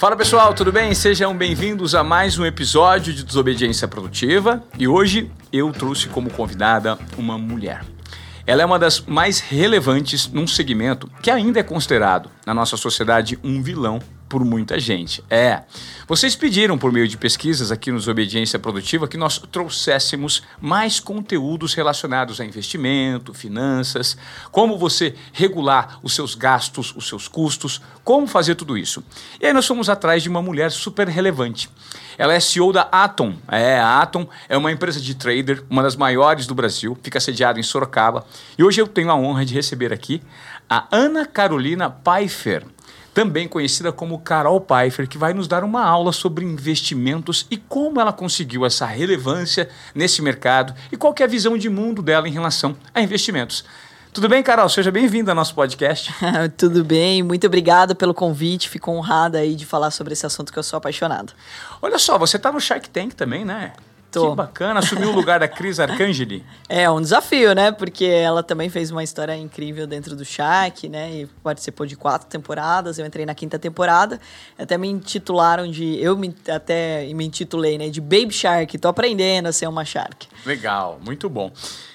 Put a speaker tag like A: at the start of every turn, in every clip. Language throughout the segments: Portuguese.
A: Fala pessoal, tudo bem? Sejam bem-vindos a mais um episódio de Desobediência Produtiva e hoje eu trouxe como convidada uma mulher. Ela é uma das mais relevantes num segmento que ainda é considerado na nossa sociedade um vilão por muita gente. É. Vocês pediram por meio de pesquisas aqui nos Obediência Produtiva que nós trouxéssemos mais conteúdos relacionados a investimento, finanças, como você regular os seus gastos, os seus custos, como fazer tudo isso. E aí nós fomos atrás de uma mulher super relevante. Ela é CEO da Atom. É, a Atom é uma empresa de trader, uma das maiores do Brasil, fica sediada em Sorocaba. E hoje eu tenho a honra de receber aqui a Ana Carolina Pfeiffer também conhecida como Carol Pfeiffer, que vai nos dar uma aula sobre investimentos e como ela conseguiu essa relevância nesse mercado e qual é a visão de mundo dela em relação a investimentos. Tudo bem, Carol? Seja bem-vinda ao nosso podcast.
B: Tudo bem, muito obrigada pelo convite. Fico honrada aí de falar sobre esse assunto que eu sou apaixonado.
A: Olha só, você está no Shark Tank também, né? Tô. Que bacana, assumiu o lugar da Cris Arcangeli.
B: É um desafio, né? Porque ela também fez uma história incrível dentro do Shaq, né? E participou de quatro temporadas. Eu entrei na quinta temporada. Até me intitularam de. Eu me, até me intitulei, né? De Baby Shark. Tô aprendendo a ser uma Shark.
A: Legal, muito bom.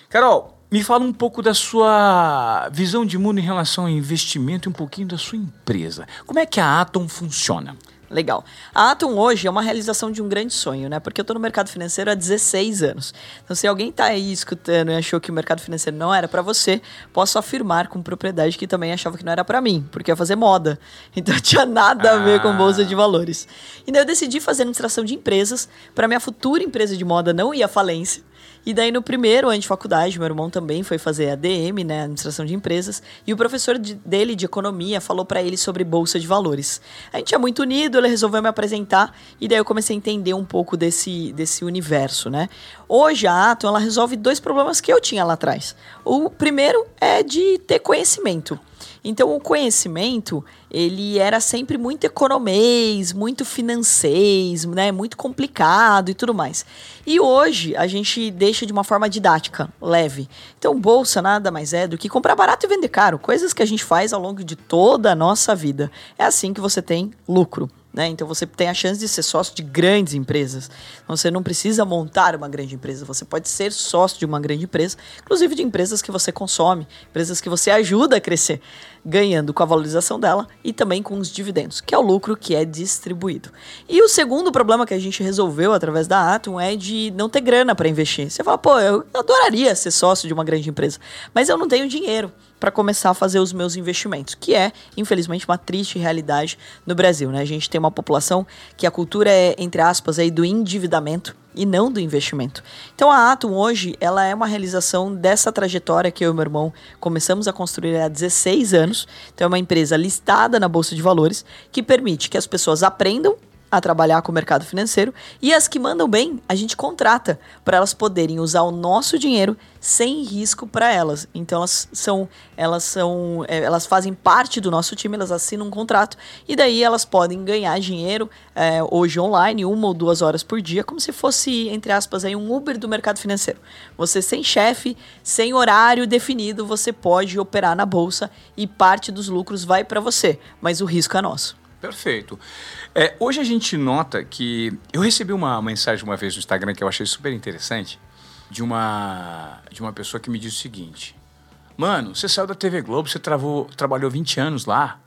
A: Carol, me fala um pouco da sua visão de mundo em relação ao investimento e um pouquinho da sua empresa. Como é que a Atom funciona?
B: Legal. A Atom hoje é uma realização de um grande sonho, né? Porque eu estou no mercado financeiro há 16 anos. Então, se alguém está aí escutando e achou que o mercado financeiro não era para você, posso afirmar com propriedade que também achava que não era para mim, porque ia fazer moda. Então, tinha nada a ver com ah. bolsa de valores. E daí eu decidi fazer administração de empresas para minha futura empresa de moda não ir à falência. E daí, no primeiro ano de faculdade, meu irmão também foi fazer ADM, né, Administração de Empresas, e o professor de, dele de economia falou para ele sobre bolsa de valores. A gente é muito unido, ele resolveu me apresentar, e daí eu comecei a entender um pouco desse, desse universo, né? Hoje a Atom, ela resolve dois problemas que eu tinha lá atrás. O primeiro é de ter conhecimento. Então o conhecimento, ele era sempre muito economês, muito financeis, né, muito complicado e tudo mais. E hoje a gente deixa de uma forma didática, leve. Então bolsa nada mais é do que comprar barato e vender caro, coisas que a gente faz ao longo de toda a nossa vida. É assim que você tem lucro. Né? Então você tem a chance de ser sócio de grandes empresas. Você não precisa montar uma grande empresa, você pode ser sócio de uma grande empresa, inclusive de empresas que você consome, empresas que você ajuda a crescer, ganhando com a valorização dela e também com os dividendos, que é o lucro que é distribuído. E o segundo problema que a gente resolveu através da Atom é de não ter grana para investir. Você fala, pô, eu adoraria ser sócio de uma grande empresa, mas eu não tenho dinheiro para começar a fazer os meus investimentos, que é, infelizmente, uma triste realidade no Brasil. Né? A gente tem uma população que a cultura é, entre aspas, aí, do endividamento e não do investimento. Então a Atom hoje, ela é uma realização dessa trajetória que eu e meu irmão começamos a construir há 16 anos. Então é uma empresa listada na bolsa de valores que permite que as pessoas aprendam a trabalhar com o mercado financeiro e as que mandam bem, a gente contrata para elas poderem usar o nosso dinheiro sem risco para elas. Então elas são elas são é, elas fazem parte do nosso time, elas assinam um contrato e daí elas podem ganhar dinheiro é, hoje online uma ou duas horas por dia, como se fosse entre aspas aí um Uber do mercado financeiro. Você sem chefe, sem horário definido, você pode operar na bolsa e parte dos lucros vai para você, mas o risco é nosso.
A: Perfeito. É, hoje a gente nota que. Eu recebi uma mensagem uma vez no Instagram que eu achei super interessante, de uma, de uma pessoa que me disse o seguinte: Mano, você saiu da TV Globo, você travou, trabalhou 20 anos lá.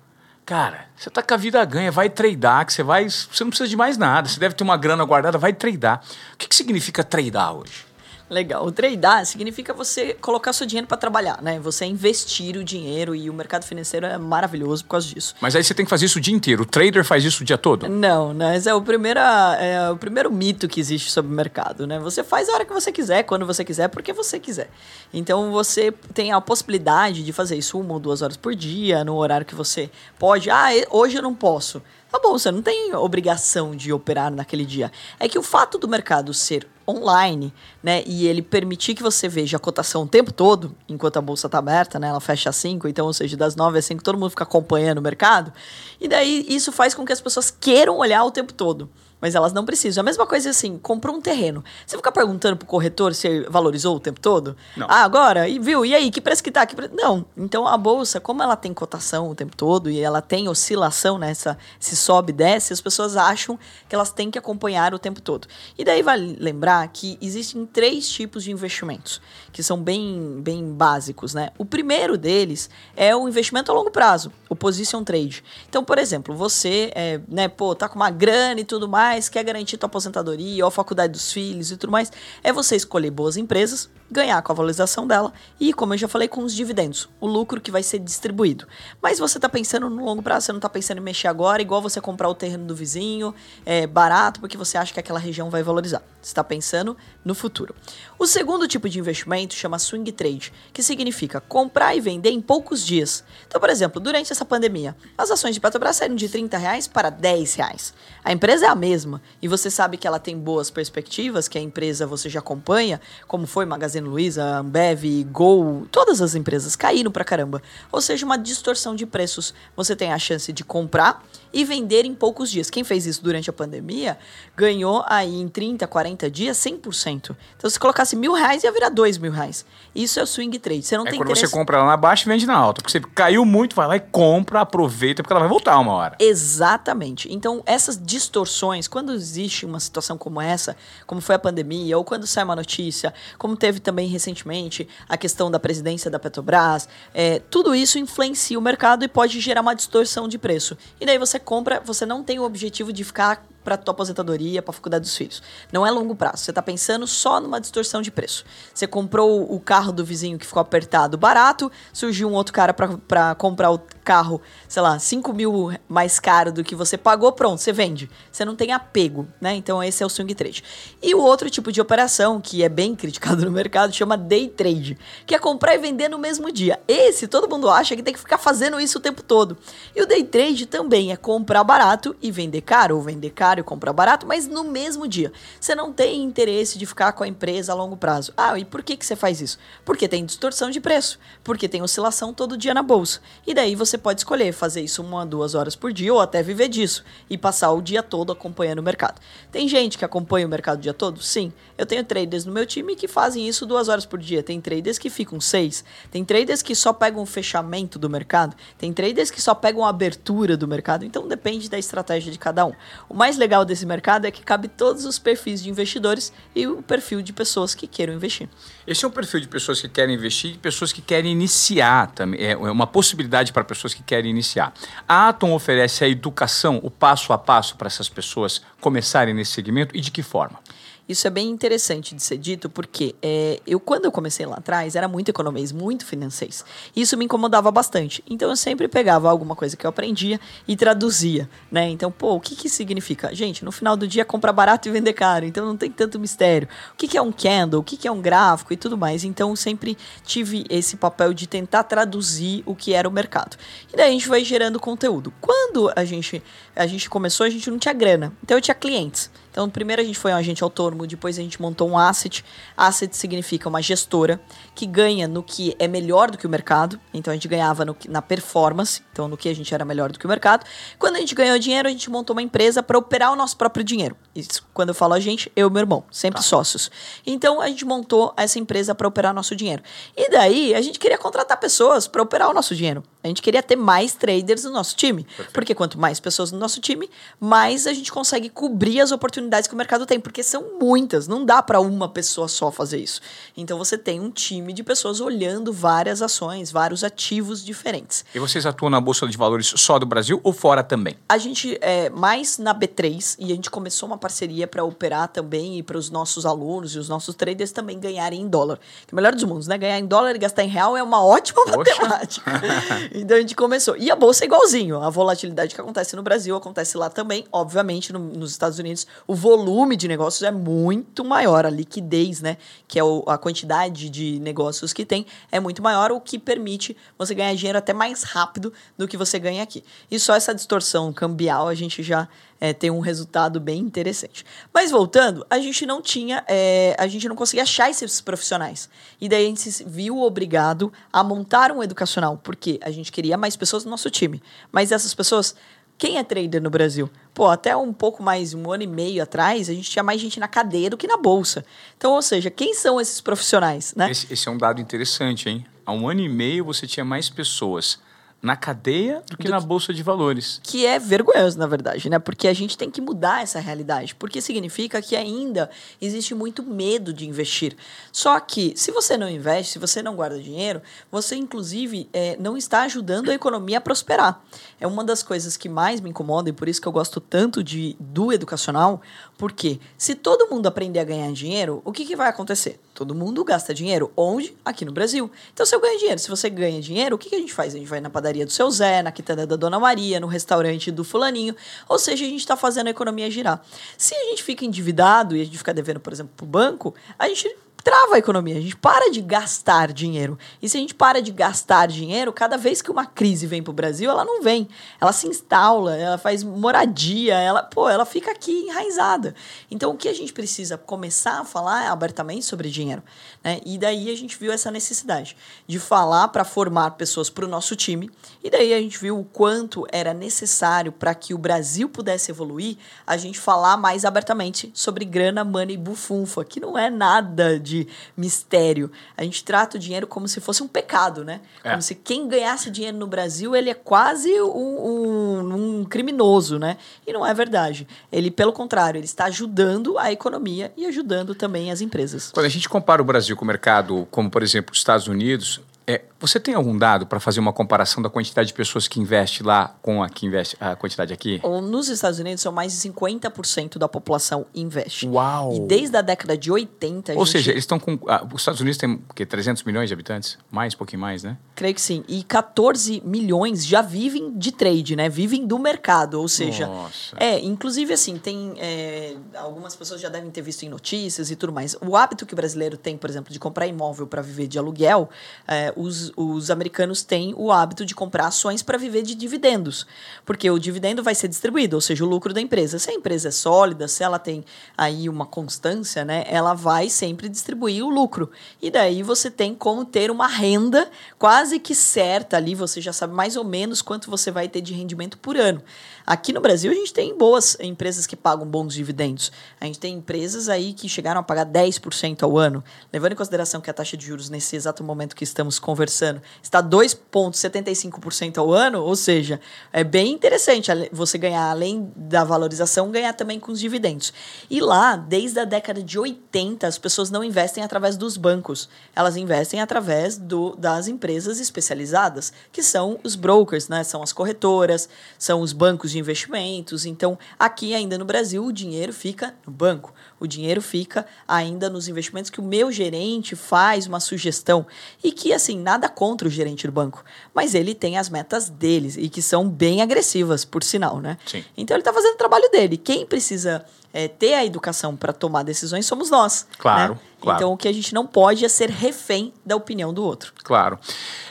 A: Cara, você tá com a vida ganha, vai tradar, que você vai. Você não precisa de mais nada. Você deve ter uma grana guardada, vai tradar. O que, que significa tradar hoje?
B: Legal. O tradear significa você colocar seu dinheiro para trabalhar, né? Você investir o dinheiro e o mercado financeiro é maravilhoso por causa disso.
A: Mas aí você tem que fazer isso o dia inteiro. O trader faz isso o dia todo?
B: Não, né? Esse é o primeiro, é o primeiro mito que existe sobre o mercado, né? Você faz a hora que você quiser, quando você quiser, porque você quiser. Então você tem a possibilidade de fazer isso uma ou duas horas por dia, no horário que você pode. Ah, hoje eu não posso. Tá bom, você não tem obrigação de operar naquele dia. É que o fato do mercado ser online, né, e ele permitir que você veja a cotação o tempo todo, enquanto a bolsa está aberta, né, ela fecha às 5, então, ou seja, das 9 às 5, todo mundo fica acompanhando o mercado, e daí isso faz com que as pessoas queiram olhar o tempo todo. Mas elas não precisam. A mesma coisa assim, comprou um terreno. Você fica perguntando pro corretor se valorizou o tempo todo?
A: Não.
B: Ah, agora, e viu? E aí, que preço que tá? Que pre... Não. Então a bolsa, como ela tem cotação o tempo todo e ela tem oscilação nessa, se sobe e desce, as pessoas acham que elas têm que acompanhar o tempo todo. E daí vale lembrar que existem três tipos de investimentos que são bem, bem básicos, né? O primeiro deles é o investimento a longo prazo, o position trade. Então, por exemplo, você, é, né, pô, tá com uma grana e tudo mais, quer garantir tua aposentadoria ou a faculdade dos filhos e tudo mais, é você escolher boas empresas, ganhar com a valorização dela e, como eu já falei, com os dividendos, o lucro que vai ser distribuído. Mas você está pensando no longo prazo, você não está pensando em mexer agora, igual você comprar o terreno do vizinho, é barato, porque você acha que aquela região vai valorizar. Você está pensando no futuro. O segundo tipo de investimento chama swing trade, que significa comprar e vender em poucos dias. Então, por exemplo, durante essa pandemia, as ações de Petrobras saíram de 30 reais para 10 reais. A empresa é a mesma e você sabe que ela tem boas perspectivas, que a empresa você já acompanha, como foi Magazine Luiza, Ambev, Gol, todas as empresas caíram pra caramba. Ou seja, uma distorção de preços. Você tem a chance de comprar e vender em poucos dias. Quem fez isso durante a pandemia ganhou aí em 30, 40 dias 100%. Então, se colocasse mil reais, ia virar dois mil reais. Isso é o swing trade. Você não
A: É
B: tem
A: quando
B: interesse...
A: você compra lá na baixa e vende na alta. Porque você caiu muito, vai lá e compra, aproveita, porque ela vai voltar uma hora.
B: Exatamente. Então, essas distorções, quando existe uma situação como essa, como foi a pandemia, ou quando sai uma notícia, como teve também recentemente a questão da presidência da Petrobras, é, tudo isso influencia o mercado e pode gerar uma distorção de preço. E daí você compra, você não tem o objetivo de ficar para tua aposentadoria, para a faculdade dos filhos. Não é longo prazo. Você está pensando só numa distorção de preço. Você comprou o carro do vizinho que ficou apertado barato, surgiu um outro cara para comprar o carro, sei lá, 5 mil mais caro do que você pagou, pronto, você vende. Você não tem apego, né? Então esse é o swing trade. E o outro tipo de operação, que é bem criticado no mercado, chama day trade, que é comprar e vender no mesmo dia. Esse todo mundo acha que tem que ficar fazendo isso o tempo todo. E o day trade também é comprar barato e vender caro, ou vender caro e comprar barato, mas no mesmo dia. Você não tem interesse de ficar com a empresa a longo prazo. Ah, e por que, que você faz isso? Porque tem distorção de preço, porque tem oscilação todo dia na bolsa. E daí você pode escolher fazer isso uma, duas horas por dia ou até viver disso e passar o dia todo acompanhando o mercado. Tem gente que acompanha o mercado o dia todo? Sim. Eu tenho traders no meu time que fazem isso duas horas por dia. Tem traders que ficam seis. Tem traders que só pegam o fechamento do mercado. Tem traders que só pegam a abertura do mercado. Então depende da estratégia de cada um. O mais legal desse mercado é que cabe todos os perfis de investidores e o perfil de pessoas que queiram investir.
A: Esse é um perfil de pessoas que querem investir e pessoas que querem iniciar também. É uma possibilidade para pessoas que querem iniciar. A Atom oferece a educação, o passo a passo para essas pessoas começarem nesse segmento e de que forma?
B: Isso é bem interessante de ser dito, porque é, eu, quando eu comecei lá atrás, era muito economês, muito financês. Isso me incomodava bastante. Então, eu sempre pegava alguma coisa que eu aprendia e traduzia, né? Então, pô, o que que significa? Gente, no final do dia, comprar barato e vender caro. Então, não tem tanto mistério. O que que é um candle? O que que é um gráfico? E tudo mais. Então, sempre tive esse papel de tentar traduzir o que era o mercado. E daí, a gente vai gerando conteúdo. Quando a gente, a gente começou, a gente não tinha grana. Então, eu tinha clientes. Então, primeiro a gente foi um agente autônomo, depois a gente montou um asset. Asset significa uma gestora que ganha no que é melhor do que o mercado. Então, a gente ganhava no, na performance, então no que a gente era melhor do que o mercado. Quando a gente ganhou dinheiro, a gente montou uma empresa para operar o nosso próprio dinheiro. Isso, quando eu falo a gente, eu e meu irmão, sempre sócios. Então, a gente montou essa empresa para operar nosso dinheiro. E daí, a gente queria contratar pessoas para operar o nosso dinheiro. A gente queria ter mais traders no nosso time. Porque quanto mais pessoas no nosso time, mais a gente consegue cobrir as oportunidades que o mercado tem, porque são muitas, não dá para uma pessoa só fazer isso. Então você tem um time de pessoas olhando várias ações, vários ativos diferentes.
A: E vocês atuam na Bolsa de Valores só do Brasil ou fora também?
B: A gente é mais na B3 e a gente começou uma parceria para operar também e para os nossos alunos e os nossos traders também ganharem em dólar. Que é o melhor dos mundos, né? Ganhar em dólar e gastar em real é uma ótima
A: Poxa.
B: matemática. então a gente começou. E a bolsa é igualzinho. A volatilidade que acontece no Brasil acontece lá também. Obviamente, no- nos Estados Unidos, o volume de negócios é muito maior, a liquidez, né, que é o- a quantidade de negócios que tem, é muito maior, o que permite você ganhar dinheiro até mais rápido do que você ganha aqui. E só essa distorção cambial a gente já é, tem um resultado bem interessante. Mas voltando, a gente não tinha, é, a gente não conseguia achar esses profissionais. E daí a gente se viu obrigado a montar um educacional, porque a gente queria mais pessoas no nosso time. Mas essas pessoas Quem é trader no Brasil? Pô, até um pouco mais, um ano e meio atrás, a gente tinha mais gente na cadeia do que na bolsa. Então, ou seja, quem são esses profissionais, né?
A: Esse, esse é um dado interessante, hein? Há um ano e meio você tinha mais pessoas na cadeia do que do na bolsa de valores.
B: Que é vergonhoso, na verdade, né? Porque a gente tem que mudar essa realidade, porque significa que ainda existe muito medo de investir. Só que se você não investe, se você não guarda dinheiro, você inclusive é, não está ajudando a economia a prosperar. É uma das coisas que mais me incomoda e por isso que eu gosto tanto de do educacional, porque se todo mundo aprender a ganhar dinheiro, o que, que vai acontecer? Todo mundo gasta dinheiro. Onde? Aqui no Brasil. Então, se eu ganho dinheiro, se você ganha dinheiro, o que, que a gente faz? A gente vai na padaria do seu Zé, na quitanda da Dona Maria, no restaurante do fulaninho. Ou seja, a gente está fazendo a economia girar. Se a gente fica endividado e a gente fica devendo, por exemplo, para o banco, a gente trava a economia, a gente para de gastar dinheiro. E se a gente para de gastar dinheiro, cada vez que uma crise vem para o Brasil, ela não vem. Ela se instala, ela faz moradia, ela, pô, ela fica aqui enraizada. Então, o que a gente precisa começar a falar é abertamente sobre dinheiro. Né? E daí a gente viu essa necessidade de falar para formar pessoas para o nosso time. E daí a gente viu o quanto era necessário para que o Brasil pudesse evoluir, a gente falar mais abertamente sobre grana, money bufunfa, que não é nada de mistério. A gente trata o dinheiro como se fosse um pecado, né? É. Como se quem ganhasse dinheiro no Brasil, ele é quase um, um, um criminoso, né? E não é verdade. Ele, pelo contrário, ele está ajudando a economia e ajudando também as empresas.
A: Quando a gente compara o Brasil com o mercado, como por exemplo os Estados Unidos, é, você tem algum dado para fazer uma comparação da quantidade de pessoas que investe lá com a que investe a quantidade aqui?
B: Nos Estados Unidos são mais de 50% da população investe.
A: Uau!
B: E desde a década de 80
A: Ou
B: gente...
A: seja, eles estão com ah, os Estados Unidos têm que 300 milhões de habitantes, mais, um pouquinho mais, né?
B: Creio que sim. E 14 milhões já vivem de trade, né? Vivem do mercado, ou seja,
A: Nossa.
B: é, inclusive assim, tem é, algumas pessoas já devem ter visto em notícias e tudo mais. O hábito que o brasileiro tem, por exemplo, de comprar imóvel para viver de aluguel, é, os, os americanos têm o hábito de comprar ações para viver de dividendos, porque o dividendo vai ser distribuído, ou seja, o lucro da empresa. Se a empresa é sólida, se ela tem aí uma constância, né, ela vai sempre distribuir o lucro. E daí você tem como ter uma renda quase que certa ali, você já sabe mais ou menos quanto você vai ter de rendimento por ano. Aqui no Brasil, a gente tem boas empresas que pagam bons dividendos. A gente tem empresas aí que chegaram a pagar 10% ao ano, levando em consideração que a taxa de juros nesse exato momento que estamos conversando está 2,75% ao ano, ou seja, é bem interessante você ganhar, além da valorização, ganhar também com os dividendos. E lá, desde a década de 80, as pessoas não investem através dos bancos, elas investem através do, das empresas especializadas, que são os brokers, né? são as corretoras, são os bancos de de investimentos. Então, aqui ainda no Brasil, o dinheiro fica no banco. O dinheiro fica ainda nos investimentos que o meu gerente faz uma sugestão. E que, assim, nada contra o gerente do banco. Mas ele tem as metas deles e que são bem agressivas, por sinal, né?
A: Sim.
B: Então, ele está fazendo o trabalho dele. Quem precisa é, ter a educação para tomar decisões somos nós.
A: Claro.
B: Né?
A: Claro.
B: Então, o que a gente não pode é ser refém da opinião do outro.
A: Claro.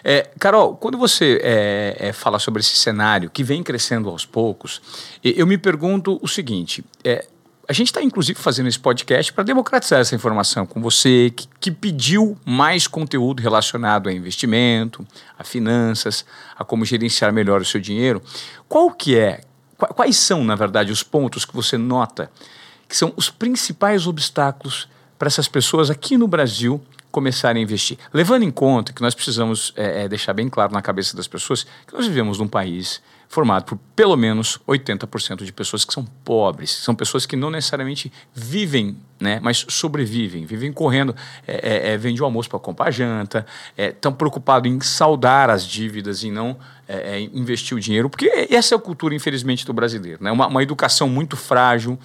A: É, Carol, quando você é, é, fala sobre esse cenário que vem crescendo aos poucos, eu me pergunto o seguinte: é, a gente está, inclusive, fazendo esse podcast para democratizar essa informação com você, que, que, pediu mais conteúdo relacionado a investimento, a finanças, a como gerenciar melhor o seu dinheiro. Qual que é, quais são, na verdade, os pontos que você nota que são os principais obstáculos para essas pessoas aqui no Brasil começarem a investir. Levando em conta que nós precisamos é, é, deixar bem claro na cabeça das pessoas que nós vivemos num país formado por pelo menos 80% de pessoas que são pobres, são pessoas que não necessariamente vivem, né, mas sobrevivem, vivem correndo, é, é, é vende o almoço para comprar janta, estão é, preocupados em saldar as dívidas e não é, é, investir o dinheiro, porque essa é a cultura, infelizmente, do brasileiro. Né? Uma, uma educação muito frágil,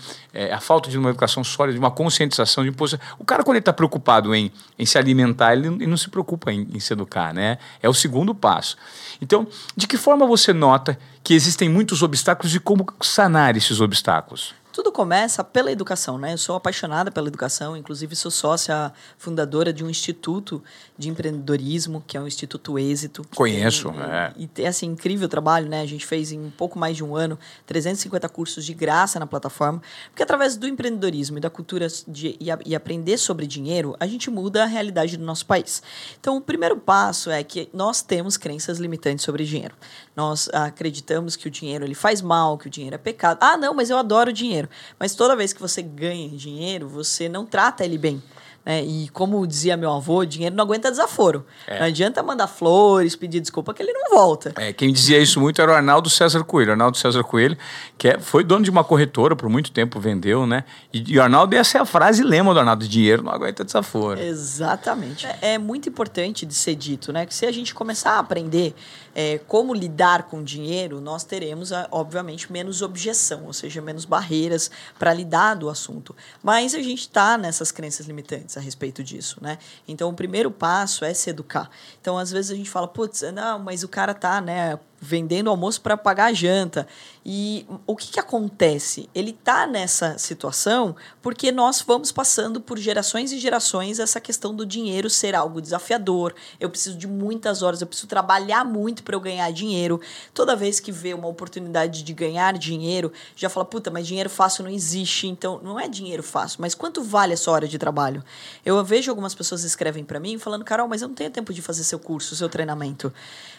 A: a falta de uma educação sólida, de uma conscientização de imposto. O cara, quando ele está preocupado em, em se alimentar, ele, ele não se preocupa em, em se educar. Né? É o segundo passo. Então, de que forma você nota que existem muitos obstáculos e como sanar esses obstáculos?
B: Tudo começa pela educação, né? Eu sou apaixonada pela educação, inclusive sou sócia fundadora de um instituto de empreendedorismo, que é o Instituto Êxito.
A: Conheço,
B: e,
A: é.
B: E tem, assim, incrível trabalho, né? A gente fez em um pouco mais de um ano 350 cursos de graça na plataforma, porque através do empreendedorismo e da cultura de, e, a, e aprender sobre dinheiro, a gente muda a realidade do nosso país. Então, o primeiro passo é que nós temos crenças limitantes sobre dinheiro. Nós acreditamos que o dinheiro ele faz mal, que o dinheiro é pecado. Ah, não, mas eu adoro dinheiro. Mas toda vez que você ganha dinheiro, você não trata ele bem. Né? E como dizia meu avô, dinheiro não aguenta desaforo. É. Não adianta mandar flores, pedir desculpa, que ele não volta.
A: É, quem dizia isso muito era o Arnaldo César Coelho. Arnaldo César Coelho, que é, foi dono de uma corretora por muito tempo, vendeu, né? E, e o Arnaldo, essa é a frase lema do Arnaldo: dinheiro não aguenta desaforo.
B: Exatamente. É, é muito importante de ser dito, né? Que se a gente começar a aprender é, como lidar com dinheiro, nós teremos, obviamente, menos objeção, ou seja, menos barreiras para lidar do assunto. Mas a gente está nessas crenças limitantes a respeito disso, né? Então, o primeiro passo é se educar. Então, às vezes a gente fala, putz, não, mas o cara tá, né, vendendo almoço para pagar a janta. E o que, que acontece? Ele está nessa situação porque nós vamos passando por gerações e gerações essa questão do dinheiro ser algo desafiador. Eu preciso de muitas horas, eu preciso trabalhar muito para eu ganhar dinheiro. Toda vez que vê uma oportunidade de ganhar dinheiro, já fala, puta, mas dinheiro fácil não existe. Então, não é dinheiro fácil, mas quanto vale a sua hora de trabalho? Eu vejo algumas pessoas escrevem para mim falando, Carol, mas eu não tenho tempo de fazer seu curso, seu treinamento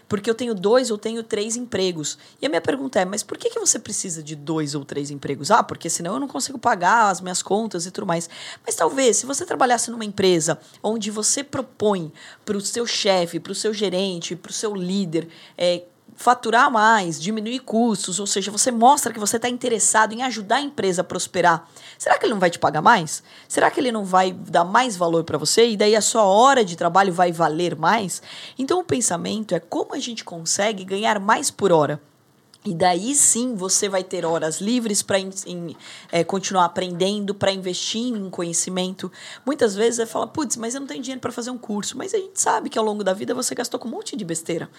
B: porque eu tenho dois ou tenho três empregos. E a minha pergunta é: mas por que, que você precisa de dois ou três empregos? Ah, porque senão eu não consigo pagar as minhas contas e tudo mais. Mas talvez, se você trabalhasse numa empresa onde você propõe para o seu chefe, para o seu gerente, para o seu líder, é, faturar mais, diminuir custos, ou seja, você mostra que você está interessado em ajudar a empresa a prosperar. Será que ele não vai te pagar mais? Será que ele não vai dar mais valor para você e daí a sua hora de trabalho vai valer mais? Então o pensamento é como a gente consegue ganhar mais por hora. E daí sim você vai ter horas livres para é, continuar aprendendo, para investir em conhecimento. Muitas vezes você fala, putz, mas eu não tenho dinheiro para fazer um curso. Mas a gente sabe que ao longo da vida você gastou com um monte de besteira.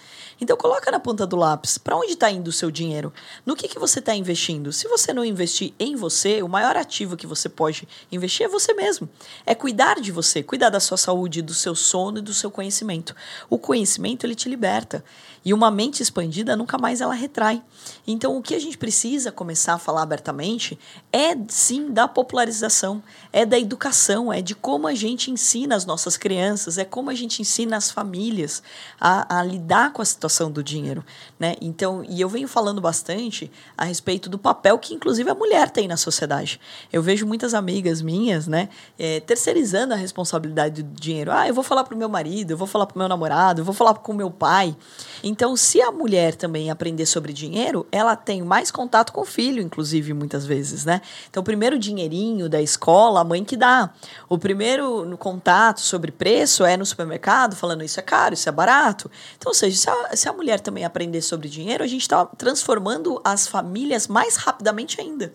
B: Então coloca na ponta do lápis, para onde está indo o seu dinheiro? No que, que você está investindo? Se você não investir em você, o maior ativo que você pode investir é você mesmo. É cuidar de você, cuidar da sua saúde, do seu sono e do seu conhecimento. O conhecimento, ele te liberta. E uma mente expandida nunca mais ela retrai. Então, o que a gente precisa começar a falar abertamente é sim da popularização, é da educação, é de como a gente ensina as nossas crianças, é como a gente ensina as famílias a, a lidar com a situação do dinheiro. Né? Então, e eu venho falando bastante a respeito do papel que, inclusive, a mulher tem na sociedade. Eu vejo muitas amigas minhas né, é, terceirizando a responsabilidade do dinheiro. Ah, eu vou falar para o meu marido, eu vou falar para o meu namorado, eu vou falar com meu pai. Então, se a mulher também aprender sobre dinheiro, ela tem mais contato com o filho, inclusive, muitas vezes, né? Então, o primeiro dinheirinho da escola, a mãe que dá. O primeiro contato sobre preço é no supermercado, falando isso é caro, isso é barato. Então, ou seja, se a, se a mulher também aprender sobre dinheiro, a gente está transformando as famílias mais rapidamente ainda.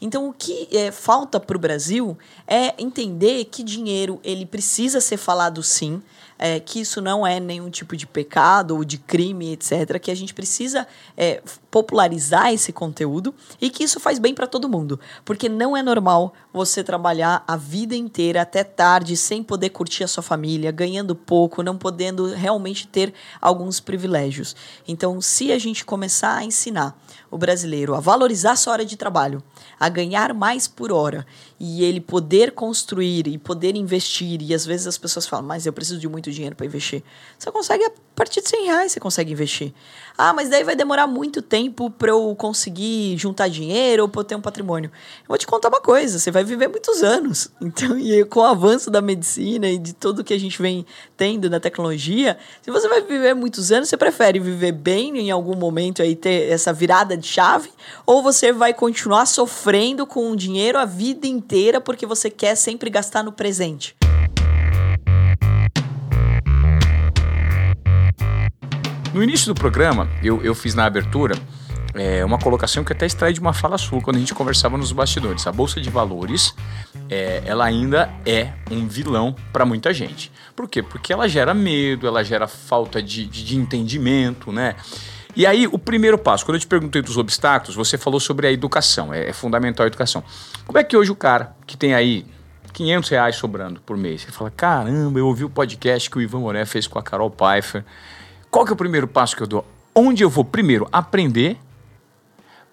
B: Então, o que é, falta para o Brasil é entender que dinheiro ele precisa ser falado sim, é, que isso não é nenhum tipo de pecado ou de crime, etc., que a gente precisa é, popularizar esse conteúdo e que isso faz bem para todo mundo. Porque não é normal você trabalhar a vida inteira até tarde sem poder curtir a sua família, ganhando pouco, não podendo realmente ter alguns privilégios. Então, se a gente começar a ensinar o brasileiro a valorizar sua hora de trabalho, a ganhar mais por hora e ele poder construir e poder investir, e às vezes as pessoas falam, mas eu preciso de muito dinheiro para investir. Você consegue, partir de 100 reais, você consegue investir. Ah, mas daí vai demorar muito tempo para eu conseguir juntar dinheiro ou para eu ter um patrimônio. Eu vou te contar uma coisa, você vai viver muitos anos. Então, e com o avanço da medicina e de tudo que a gente vem tendo na tecnologia, se você vai viver muitos anos, você prefere viver bem em algum momento aí ter essa virada de chave ou você vai continuar sofrendo com o dinheiro a vida inteira porque você quer sempre gastar no presente?
A: No início do programa, eu, eu fiz na abertura é, uma colocação que até extrai de uma fala sua quando a gente conversava nos bastidores. A Bolsa de Valores, é, ela ainda é um vilão para muita gente. Por quê? Porque ela gera medo, ela gera falta de, de, de entendimento, né? E aí, o primeiro passo, quando eu te perguntei dos obstáculos, você falou sobre a educação, é, é fundamental a educação. Como é que hoje o cara que tem aí 500 reais sobrando por mês, você fala, caramba, eu ouvi o podcast que o Ivan Moré fez com a Carol Pfeiffer, qual que é o primeiro passo que eu dou? Onde eu vou primeiro aprender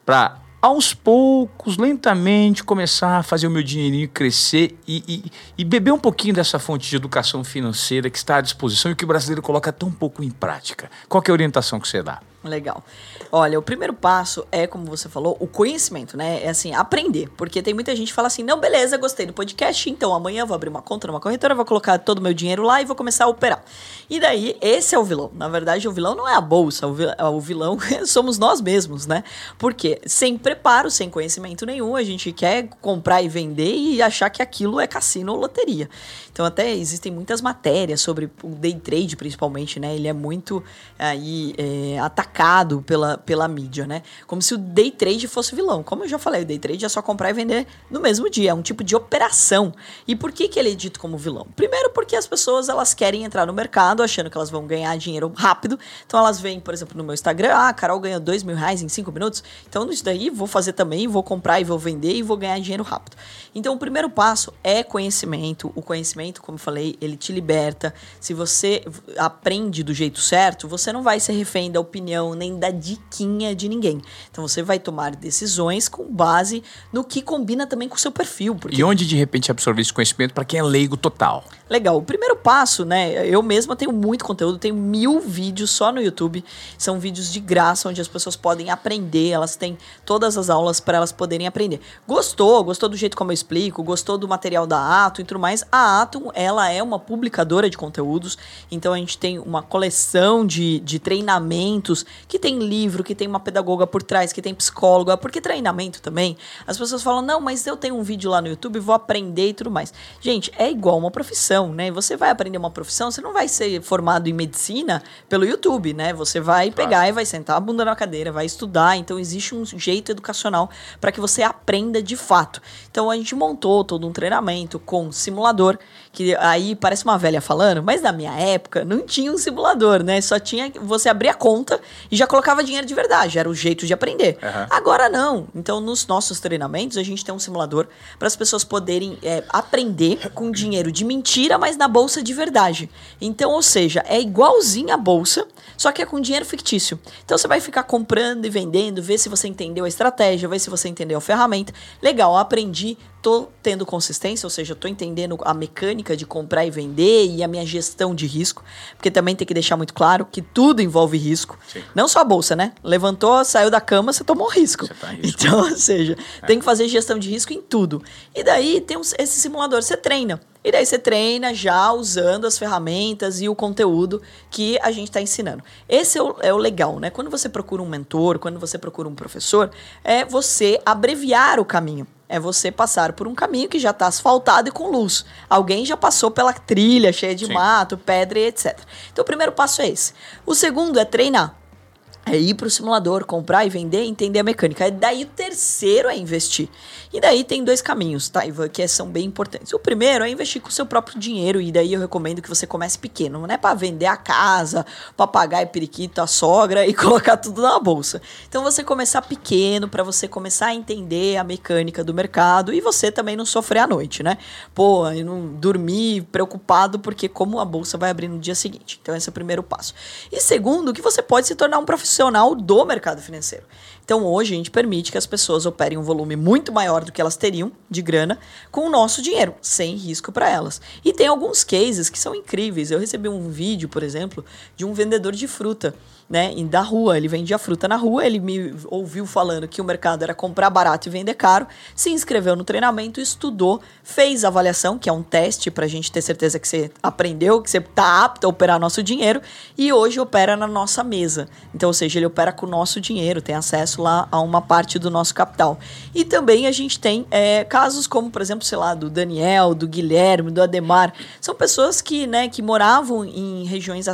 A: para aos poucos, lentamente, começar a fazer o meu dinheirinho crescer e, e, e, beber um pouquinho dessa fonte de educação financeira que está à disposição e que o brasileiro coloca tão pouco em prática. Qual é a orientação que você dá?
B: Legal. Olha, o primeiro passo é, como você falou, o conhecimento, né? É assim, aprender. Porque tem muita gente que fala assim: não, beleza, gostei do podcast, então amanhã vou abrir uma conta numa corretora, vou colocar todo o meu dinheiro lá e vou começar a operar. E daí, esse é o vilão. Na verdade, o vilão não é a bolsa, o vilão somos nós mesmos, né? Porque sem preparo, sem conhecimento nenhum, a gente quer comprar e vender e achar que aquilo é cassino ou loteria. Então, até existem muitas matérias sobre o day trade, principalmente, né? Ele é muito aí é, atacado pela, pela mídia, né? Como se o day trade fosse vilão. Como eu já falei, o day trade é só comprar e vender no mesmo dia. É um tipo de operação. E por que, que ele é dito como vilão? Primeiro, porque as pessoas elas querem entrar no mercado achando que elas vão ganhar dinheiro rápido. Então, elas veem, por exemplo, no meu Instagram, ah, a Carol ganhou dois mil reais em cinco minutos. Então, isso daí vou fazer também, vou comprar e vou vender e vou ganhar dinheiro rápido. Então, o primeiro passo é conhecimento. O conhecimento, como eu falei, ele te liberta. Se você aprende do jeito certo, você não vai ser refém da opinião nem da diquinha de ninguém. Então, você vai tomar decisões com base no que combina também com o seu perfil.
A: Porque... E onde, de repente, absorver esse conhecimento para quem é leigo total?
B: Legal. O primeiro passo, né? Eu mesma tenho muito conteúdo, tenho mil vídeos só no YouTube. São vídeos de graça, onde as pessoas podem aprender, elas têm todas as aulas para elas poderem aprender. Gostou? Gostou do jeito como eu explico, gostou do material da Atom e tudo mais, a Atom, ela é uma publicadora de conteúdos, então a gente tem uma coleção de, de treinamentos, que tem livro, que tem uma pedagoga por trás, que tem psicóloga, porque treinamento também, as pessoas falam, não, mas eu tenho um vídeo lá no YouTube, vou aprender e tudo mais. Gente, é igual uma profissão, né? Você vai aprender uma profissão, você não vai ser formado em medicina pelo YouTube, né? Você vai claro. pegar e vai sentar a bunda na cadeira, vai estudar, então existe um jeito educacional para que você aprenda de fato. Então a gente montou todo um treinamento com simulador, que aí parece uma velha falando, mas na minha época não tinha um simulador, né? Só tinha você abrir a conta e já colocava dinheiro de verdade, era o jeito de aprender. Uhum. Agora não. Então nos nossos treinamentos a gente tem um simulador para as pessoas poderem é, aprender com dinheiro de mentira, mas na bolsa de verdade. Então, ou seja, é igualzinho a bolsa, só que é com dinheiro fictício. Então você vai ficar comprando e vendendo, ver se você entendeu a estratégia, ver se você entendeu a ferramenta. Legal, aprendi, tô tendo consistência, ou seja, tô entendendo a mecânica de comprar e vender e a minha gestão de risco, porque também tem que deixar muito claro que tudo envolve risco. Sim. Não só a bolsa, né? Levantou, saiu da cama, você tomou risco. Você tá risco. Então, ou seja, é. tem que fazer gestão de risco em tudo. E daí tem esse simulador, você treina. E daí você treina já usando as ferramentas e o conteúdo que a gente está ensinando. Esse é o, é o, legal, né? Quando você procura um mentor, quando você procura um professor, é você abreviar o caminho. É você passar por um caminho que já está asfaltado e com luz. Alguém já passou pela trilha cheia de Sim. mato, pedra e etc. Então o primeiro passo é esse. O segundo é treinar. É ir para o simulador, comprar e vender, entender a mecânica. E daí o terceiro é investir. E daí tem dois caminhos, tá, Ivan, que são bem importantes. O primeiro é investir com o seu próprio dinheiro, e daí eu recomendo que você comece pequeno. Não é para vender a casa, papagaio, periquito, a sogra e colocar tudo na bolsa. Então você começar pequeno, para você começar a entender a mecânica do mercado e você também não sofrer à noite, né? Pô, eu não dormir preocupado porque como a bolsa vai abrir no dia seguinte. Então esse é o primeiro passo. E segundo, que você pode se tornar um profissional profissional do mercado financeiro. Então hoje a gente permite que as pessoas operem um volume muito maior do que elas teriam de grana com o nosso dinheiro, sem risco para elas. E tem alguns cases que são incríveis. Eu recebi um vídeo, por exemplo, de um vendedor de fruta né, da rua. Ele vendia fruta na rua, ele me ouviu falando que o mercado era comprar barato e vender caro, se inscreveu no treinamento, estudou, fez a avaliação, que é um teste para a gente ter certeza que você aprendeu, que você está apto a operar nosso dinheiro, e hoje opera na nossa mesa. Então, ou seja, ele opera com o nosso dinheiro, tem acesso lá a uma parte do nosso capital. E também a gente tem é, casos como, por exemplo, sei lá, do Daniel, do Guilherme, do Ademar. São pessoas que, né, que moravam em regiões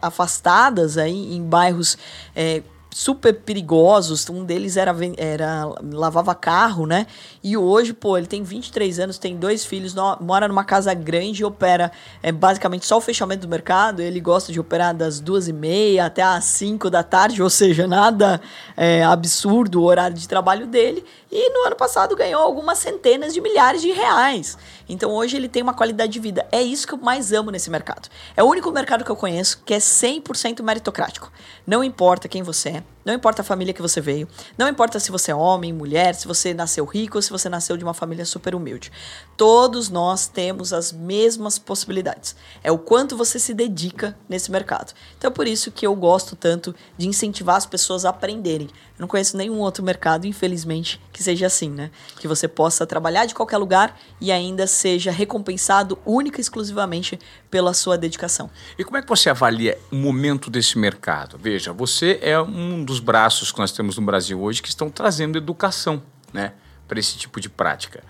B: afastadas aí, em bairros é, super perigosos. Um deles era, era lavava carro, né? E hoje, pô, ele tem 23 anos, tem dois filhos, no, mora numa casa grande e opera é, basicamente só o fechamento do mercado. Ele gosta de operar das duas e meia até às 5 da tarde, ou seja, nada é, absurdo o horário de trabalho dele. E no ano passado ganhou algumas centenas de milhares de reais. Então hoje ele tem uma qualidade de vida. É isso que eu mais amo nesse mercado. É o único mercado que eu conheço que é 100% meritocrático. Não importa quem você é, não importa a família que você veio, não importa se você é homem, mulher, se você nasceu rico ou se você nasceu de uma família super humilde. Todos nós temos as mesmas possibilidades. É o quanto você se dedica nesse mercado. Então é por isso que eu gosto tanto de incentivar as pessoas a aprenderem. Eu não conheço nenhum outro mercado, infelizmente, que seja assim, né? Que você possa trabalhar de qualquer lugar e ainda seja recompensado única e exclusivamente pela sua dedicação.
A: E como é que você avalia o momento desse mercado? Veja, você é um dos braços que nós temos no Brasil hoje que estão trazendo educação, né, para esse tipo de prática.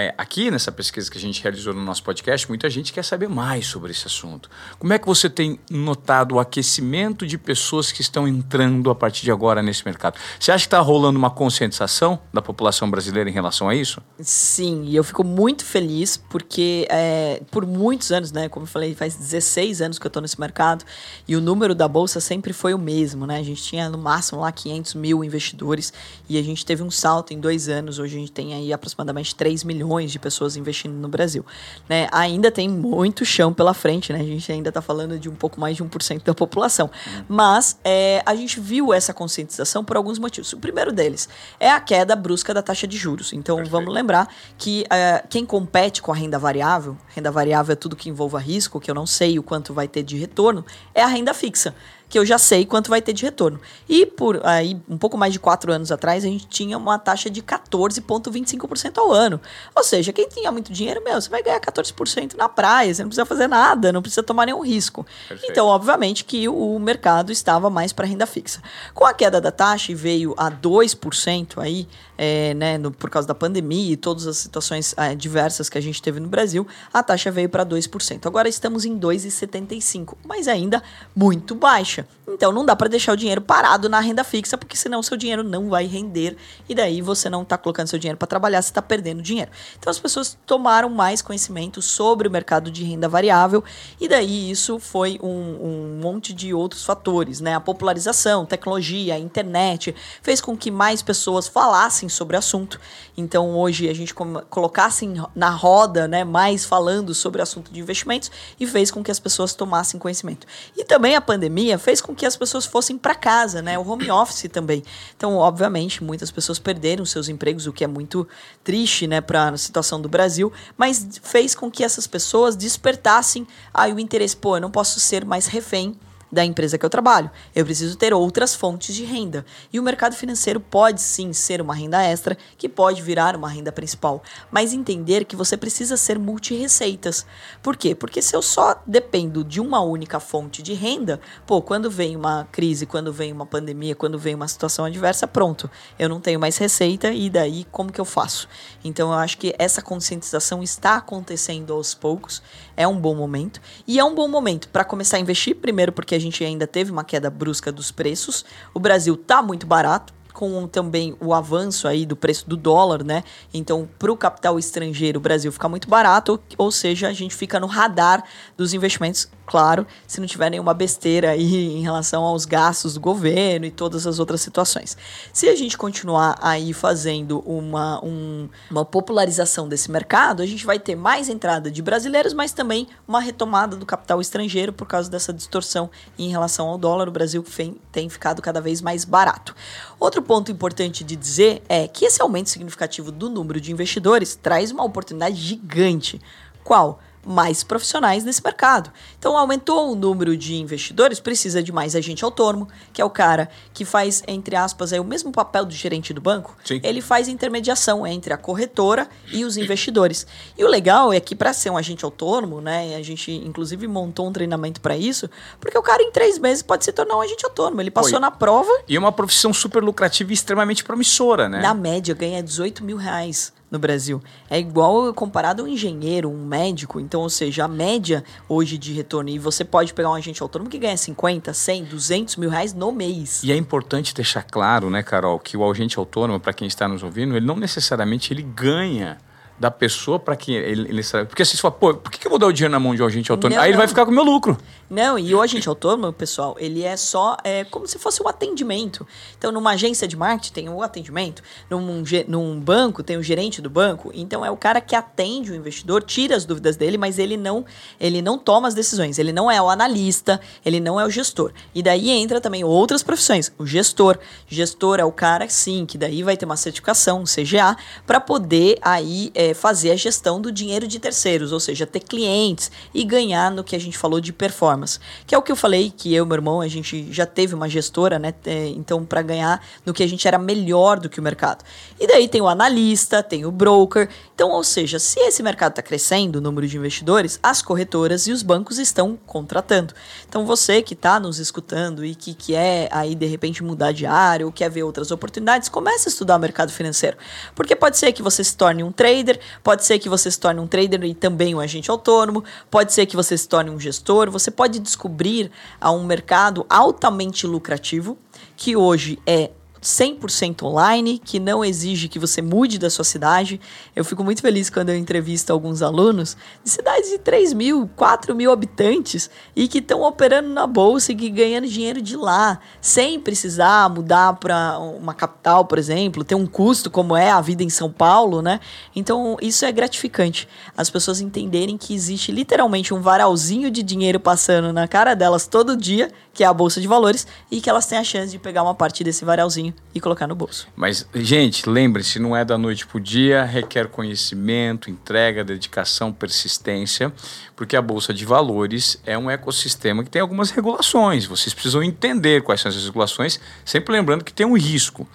A: É, aqui nessa pesquisa que a gente realizou no nosso podcast, muita gente quer saber mais sobre esse assunto. Como é que você tem notado o aquecimento de pessoas que estão entrando a partir de agora nesse mercado? Você acha que está rolando uma conscientização da população brasileira em relação a isso?
B: Sim, e eu fico muito feliz porque é, por muitos anos, né, como eu falei, faz 16 anos que eu estou nesse mercado e o número da bolsa sempre foi o mesmo, né? A gente tinha no máximo lá 500 mil investidores e a gente teve um salto em dois anos. Hoje a gente tem aí aproximadamente 3 milhões milhões de pessoas investindo no Brasil. Né? Ainda tem muito chão pela frente, né? A gente ainda está falando de um pouco mais de 1% da população. Mas é, a gente viu essa conscientização por alguns motivos. O primeiro deles é a queda brusca da taxa de juros. Então Perfeito. vamos lembrar que é, quem compete com a renda variável, renda variável é tudo que envolva risco, que eu não sei o quanto vai ter de retorno, é a renda fixa que eu já sei quanto vai ter de retorno. E por aí, um pouco mais de quatro anos atrás, a gente tinha uma taxa de 14,25% ao ano. Ou seja, quem tinha muito dinheiro, meu, você vai ganhar 14% na praia, você não precisa fazer nada, não precisa tomar nenhum risco. Perfeito. Então, obviamente que o mercado estava mais para renda fixa. Com a queda da taxa e veio a 2% aí, é, né, no, por causa da pandemia e todas as situações é, diversas que a gente teve no Brasil, a taxa veio para 2%. Agora estamos em 2,75%, mas ainda muito baixa baixa. Então não dá para deixar o dinheiro parado na renda fixa, porque senão o seu dinheiro não vai render e daí você não está colocando seu dinheiro para trabalhar, você está perdendo dinheiro. Então as pessoas tomaram mais conhecimento sobre o mercado de renda variável e daí isso foi um, um monte de outros fatores, né? A popularização, tecnologia, a internet fez com que mais pessoas falassem sobre o assunto. Então hoje a gente colocasse na roda, né, mais falando sobre o assunto de investimentos e fez com que as pessoas tomassem conhecimento. E também a pandemia fez com que as pessoas fossem para casa, né? O home office também. Então, obviamente, muitas pessoas perderam seus empregos, o que é muito triste, né, para a situação do Brasil, mas fez com que essas pessoas despertassem aí o interesse, pô, eu não posso ser mais refém da empresa que eu trabalho. Eu preciso ter outras fontes de renda. E o mercado financeiro pode sim ser uma renda extra, que pode virar uma renda principal. Mas entender que você precisa ser multi-receitas. Por quê? Porque se eu só dependo de uma única fonte de renda, pô, quando vem uma crise, quando vem uma pandemia, quando vem uma situação adversa, pronto. Eu não tenho mais receita e daí como que eu faço? Então eu acho que essa conscientização está acontecendo aos poucos. É um bom momento. E é um bom momento para começar a investir, primeiro porque a gente ainda teve uma queda brusca dos preços. O Brasil está muito barato, com também o avanço aí do preço do dólar, né? Então, para o capital estrangeiro, o Brasil fica muito barato, ou seja, a gente fica no radar dos investimentos claro, se não tiver nenhuma besteira aí em relação aos gastos do governo e todas as outras situações. Se a gente continuar aí fazendo uma, um, uma popularização desse mercado, a gente vai ter mais entrada de brasileiros, mas também uma retomada do capital estrangeiro por causa dessa distorção em relação ao dólar. O Brasil tem ficado cada vez mais barato. Outro ponto importante de dizer é que esse aumento significativo do número de investidores traz uma oportunidade gigante. Qual? Mais profissionais nesse mercado. Então, aumentou o número de investidores, precisa de mais agente autônomo, que é o cara que faz, entre aspas, é o mesmo papel do gerente do banco. Sim. Ele faz intermediação entre a corretora e os investidores. E o legal é que, para ser um agente autônomo, né, a gente inclusive montou um treinamento para isso, porque o cara em três meses pode se tornar um agente autônomo. Ele passou Oi. na prova.
A: E é uma profissão super lucrativa e extremamente promissora, né?
B: Na média, ganha 18 mil reais no Brasil. É igual comparado a um engenheiro, um médico. Então, ou seja, a média hoje de retorno. E você pode pegar um agente autônomo que ganha 50, 100, 200 mil reais no mês.
A: E é importante deixar claro, né, Carol, que o agente autônomo, para quem está nos ouvindo, ele não necessariamente ele ganha da pessoa para quem ele, ele sabe. Porque assim, você fala, pô, por que, que eu vou dar o dinheiro na mão de um agente autônomo?
B: Não,
A: Aí ele
B: não.
A: vai ficar com o meu lucro.
B: Não, e o agente autônomo, pessoal, ele é só é, como se fosse um atendimento. Então, numa agência de marketing tem o atendimento, num, num banco tem o gerente do banco. Então, é o cara que atende o investidor, tira as dúvidas dele, mas ele não, ele não toma as decisões. Ele não é o analista, ele não é o gestor. E daí entra também outras profissões. O gestor. Gestor é o cara, sim, que daí vai ter uma certificação, um CGA, para poder aí é, fazer a gestão do dinheiro de terceiros, ou seja, ter clientes e ganhar no que a gente falou de performance. Que é o que eu falei, que eu e meu irmão, a gente já teve uma gestora, né? é, então, para ganhar no que a gente era melhor do que o mercado. E daí tem o analista, tem o broker. Então, ou seja, se esse mercado está crescendo, o número de investidores, as corretoras e os bancos estão contratando. Então, você que está nos escutando e que quer aí, de repente, mudar de área ou quer ver outras oportunidades, comece a estudar o mercado financeiro. Porque pode ser que você se torne um trader, pode ser que você se torne um trader e também um agente autônomo, pode ser que você se torne um gestor, você pode descobrir a um mercado altamente lucrativo, que hoje é 100% online, que não exige que você mude da sua cidade. Eu fico muito feliz quando eu entrevisto alguns alunos de cidades de 3 mil, 4 mil habitantes e que estão operando na bolsa e que ganhando dinheiro de lá, sem precisar mudar para uma capital, por exemplo, ter um custo como é a vida em São Paulo, né? Então, isso é gratificante. As pessoas entenderem que existe literalmente um varalzinho de dinheiro passando na cara delas todo dia, que é a bolsa de valores, e que elas têm a chance de pegar uma parte desse varalzinho e colocar no bolso.
A: Mas, gente, lembre-se, não é da noite pro dia, requer conhecimento, entrega, dedicação, persistência, porque a Bolsa de Valores é um ecossistema que tem algumas regulações. Vocês precisam entender quais são essas regulações, sempre lembrando que tem um risco.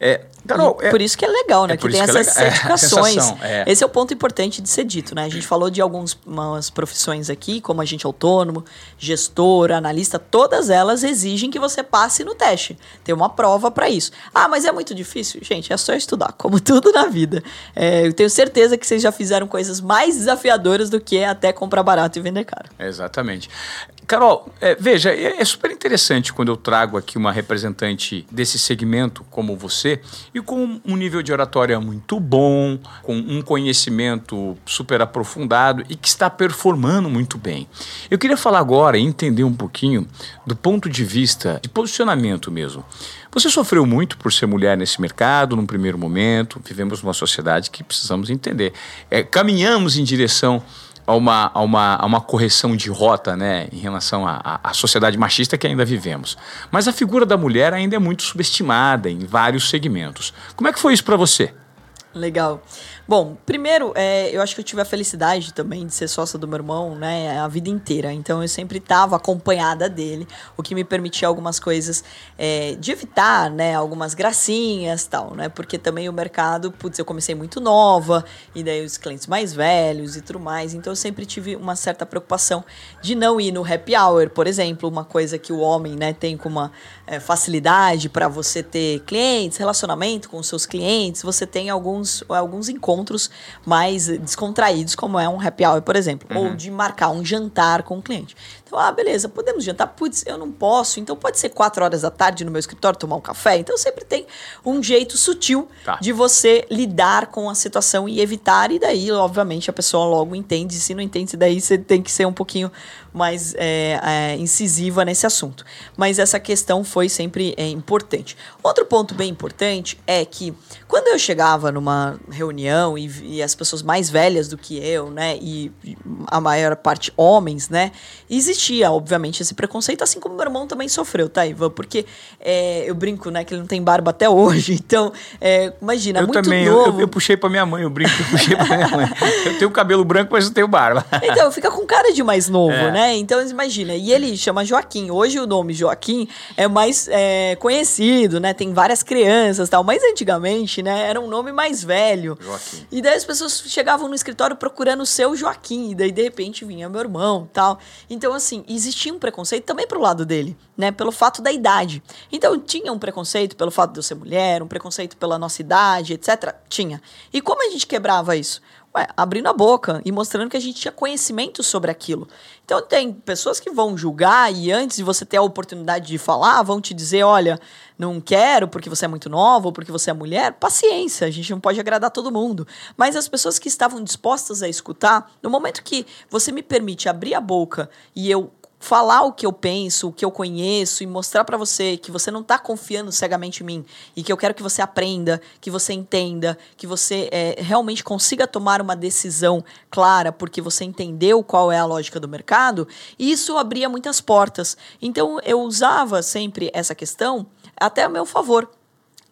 A: É, Carol,
B: E por isso que é legal, né?
A: é
B: que tem
A: é
B: essas.
A: É,
B: certificações.
A: sensação, é.
B: Esse é o ponto importante de ser dito, né? A gente falou de algumas profissões aqui, como agente autônomo, gestor, analista, todas elas exigem que você passe no teste. Tem uma prova para isso. Ah, mas é muito difícil? Gente, é só estudar, como tudo na vida. É, eu tenho certeza que vocês já fizeram coisas mais desafiadoras do que até comprar barato e vender caro.
A: Exatamente. Carol, é, veja, é, é super interessante quando eu trago aqui uma representante desse segmento como você e com um nível de oratória muito bom, com um conhecimento super aprofundado e que está performando muito bem. Eu queria falar agora e entender um pouquinho do ponto de vista de posicionamento mesmo. Você sofreu muito por ser mulher nesse mercado num primeiro momento, vivemos numa sociedade que precisamos entender. É, caminhamos em direção a uma, a uma, a uma correção de rota né, em relação à, sociedade machista que ainda vivemos. Mas a figura da mulher ainda é muito subestimada em vários segmentos. Como é que foi isso para você?
B: Legal. Bom, primeiro, é, eu acho que eu tive a felicidade também de ser sócia do meu irmão, né, a vida inteira. Então eu sempre estava acompanhada dele, o que me permitia algumas coisas é, de evitar, né, algumas gracinhas tal, né, porque também o mercado, putz, eu comecei muito nova e daí os clientes mais velhos e tudo mais. Então eu sempre tive uma certa preocupação de não ir no happy hour, por exemplo, uma coisa que o homem, né, tem com uma é, facilidade para você ter clientes, relacionamento com os seus clientes, você tem alguns, alguns encontros mais descontraídos, como é um happy hour, por exemplo, ou de marcar um jantar com o cliente. Então, ah, beleza, podemos jantar? Putz, eu não posso, então pode ser quatro horas da tarde no meu escritório tomar um café. Então, sempre tem um jeito sutil
A: Tá.
B: de você lidar com a situação e evitar, e daí, obviamente, a pessoa logo entende. Se não entende, daí você tem que ser um pouquinho mais é, é, incisiva nesse assunto. Mas essa questão foi sempre é, importante. Outro ponto bem importante é que quando eu chegava numa reunião e, e as pessoas mais velhas do que eu, né, e a maior parte homens, né, obviamente, esse preconceito, assim como meu irmão também sofreu, tá, Ivan? Porque é, eu brinco, né, que ele não tem barba até hoje, então, é, imagina,
A: eu
B: muito
A: também, eu,
B: novo.
A: eu, eu puxei para minha mãe, eu brinco, eu puxei para minha mãe. Eu tenho cabelo branco, mas não tenho barba.
B: Então, fica com cara de mais novo,
A: É.
B: né? Então, imagina. E ele chama Joaquim. Hoje o nome Joaquim é mais é, conhecido, né? Tem várias crianças e tal. Mas antigamente, né? Era um nome mais velho.
A: Joaquim.
B: E daí as pessoas chegavam no escritório procurando o seu Joaquim. E daí, de repente, vinha meu irmão tal. Então, assim, existia um preconceito também pro lado dele, né? Pelo fato da idade. Então, tinha um preconceito pelo fato de eu ser mulher, um preconceito pela nossa idade, etc. Tinha. E como a gente quebrava isso? Ué, abrindo a boca e mostrando que a gente tinha conhecimento sobre aquilo. Então tem pessoas que vão julgar e antes de você ter a oportunidade de falar, vão te dizer, olha, não quero porque você é muito nova ou porque você é mulher. Paciência, a gente não pode agradar todo mundo. Mas as pessoas que estavam dispostas a escutar, no momento que você me permite abrir a boca e eu falar o que eu penso, o que eu conheço e mostrar para você que você não está confiando cegamente em mim e que eu quero que você aprenda, que você entenda, que você é, realmente consiga tomar uma decisão clara porque você entendeu qual é a lógica do mercado, isso abria muitas portas. Então eu usava sempre essa questão até a meu favor.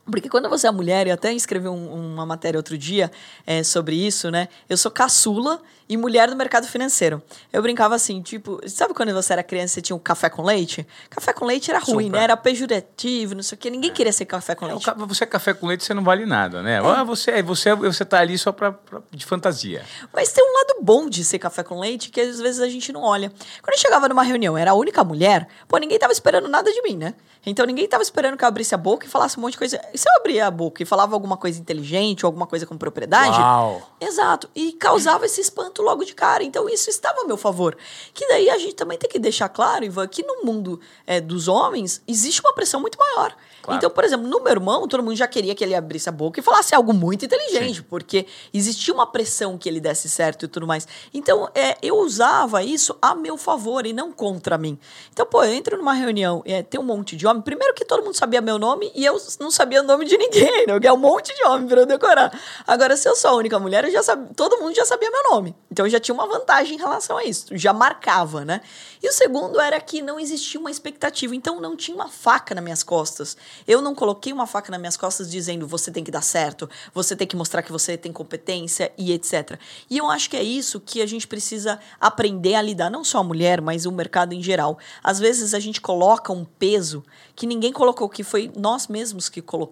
B: Porque quando você é mulher, eu até escrevi um, uma matéria outro dia é, sobre isso, né? Eu sou caçula e mulher do mercado financeiro. Eu brincava assim, tipo, sabe quando você era criança e você tinha um café com leite? Café com leite era ruim, Super. né? Era pejorativo, não sei o quê. Ninguém é. queria ser café com é, leite.
A: Você é café com leite, você não vale nada, né? É. Ah, você, você, você tá ali só pra, pra, de fantasia.
B: Mas tem um lado bom de ser café com leite que às vezes a gente não olha. Quando eu chegava numa reunião, era a única mulher, pô, ninguém tava esperando nada de mim, né? Então ninguém tava esperando que eu abrisse a boca e falasse um monte de coisa. E se eu abria a boca e falava alguma coisa inteligente ou alguma coisa com propriedade?
A: Uau.
B: Exato. E causava esse espanto logo de cara. Então isso estava a meu favor. Que daí a gente também tem que deixar claro, Ivan, que no mundo é, dos homens existe uma pressão muito maior. Claro. Então, por exemplo, no meu irmão, todo mundo já queria que ele abrisse a boca e falasse algo muito inteligente, Sim. porque existia uma pressão que ele desse certo e tudo mais. Então, é, eu usava isso a meu favor e não contra mim. Então, pô, eu entro numa reunião, é, tem um monte de homem. Primeiro que todo mundo sabia meu nome e eu não sabia o nome de ninguém, né? É um monte de homem para eu decorar. Agora, se eu sou a única mulher, eu já todo mundo já sabia meu nome. Então, eu já tinha uma vantagem em relação a isso. Já marcava, né? E o segundo era que não existia uma expectativa. Então, não tinha uma faca nas minhas costas. Eu não coloquei uma faca nas minhas costas dizendo você tem que dar certo, você tem que mostrar que você tem competência e etc. E eu acho que é isso que a gente precisa aprender a lidar, não só a mulher, mas o mercado em geral. Às vezes a gente coloca um peso que ninguém colocou, que foi nós mesmos que colocamos.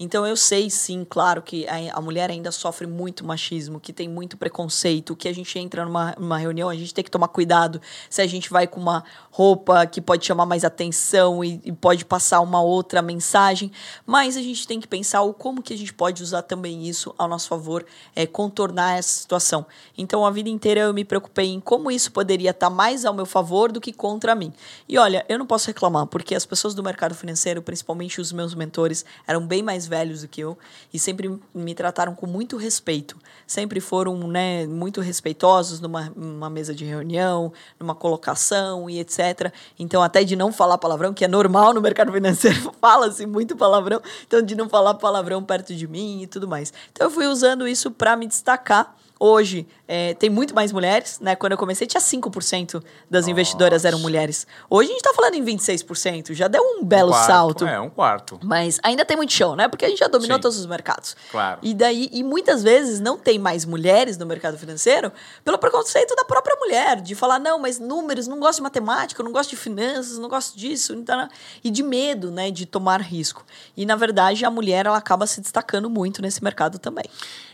B: Então eu sei sim, claro, que a, a mulher ainda sofre muito machismo, que tem muito preconceito, que a gente entra numa, numa reunião, a gente tem que tomar cuidado se a gente vai com uma roupa que pode chamar mais atenção e, e pode passar uma outra mensagem, mas a gente tem que pensar o como que a gente pode usar também isso ao nosso favor, é, contornar essa situação. Então a vida inteira eu me preocupei em como isso poderia estar mais ao meu favor do que contra mim. E olha, eu não posso reclamar, porque as pessoas do mercado financeiro, principalmente os meus mentores, eram bem mais velhos do que eu e sempre me trataram com muito respeito. Sempre foram né, muito respeitosos numa, numa mesa de reunião, numa colocação e etc. Então, até de não falar palavrão, que é normal no mercado financeiro, fala-se muito palavrão, então de não falar palavrão perto de mim e tudo mais. Então, eu fui usando isso para me destacar Hoje é, tem muito mais mulheres, né? Quando eu comecei tinha 5% das Nossa. investidoras eram mulheres. Hoje a gente está falando em 26%, já deu um belo
A: um quarto,
B: salto.
A: É, um quarto.
B: Mas ainda tem muito chão, né? Porque a gente já dominou Sim. todos os mercados.
A: Claro.
B: E daí, e muitas vezes não tem mais mulheres no mercado financeiro pelo preconceito da própria mulher, de falar, não, mas números, não gosto de matemática, não gosto de finanças, não gosto disso, então, e de medo, né, de tomar risco. E na verdade a mulher ela acaba se destacando muito nesse mercado também.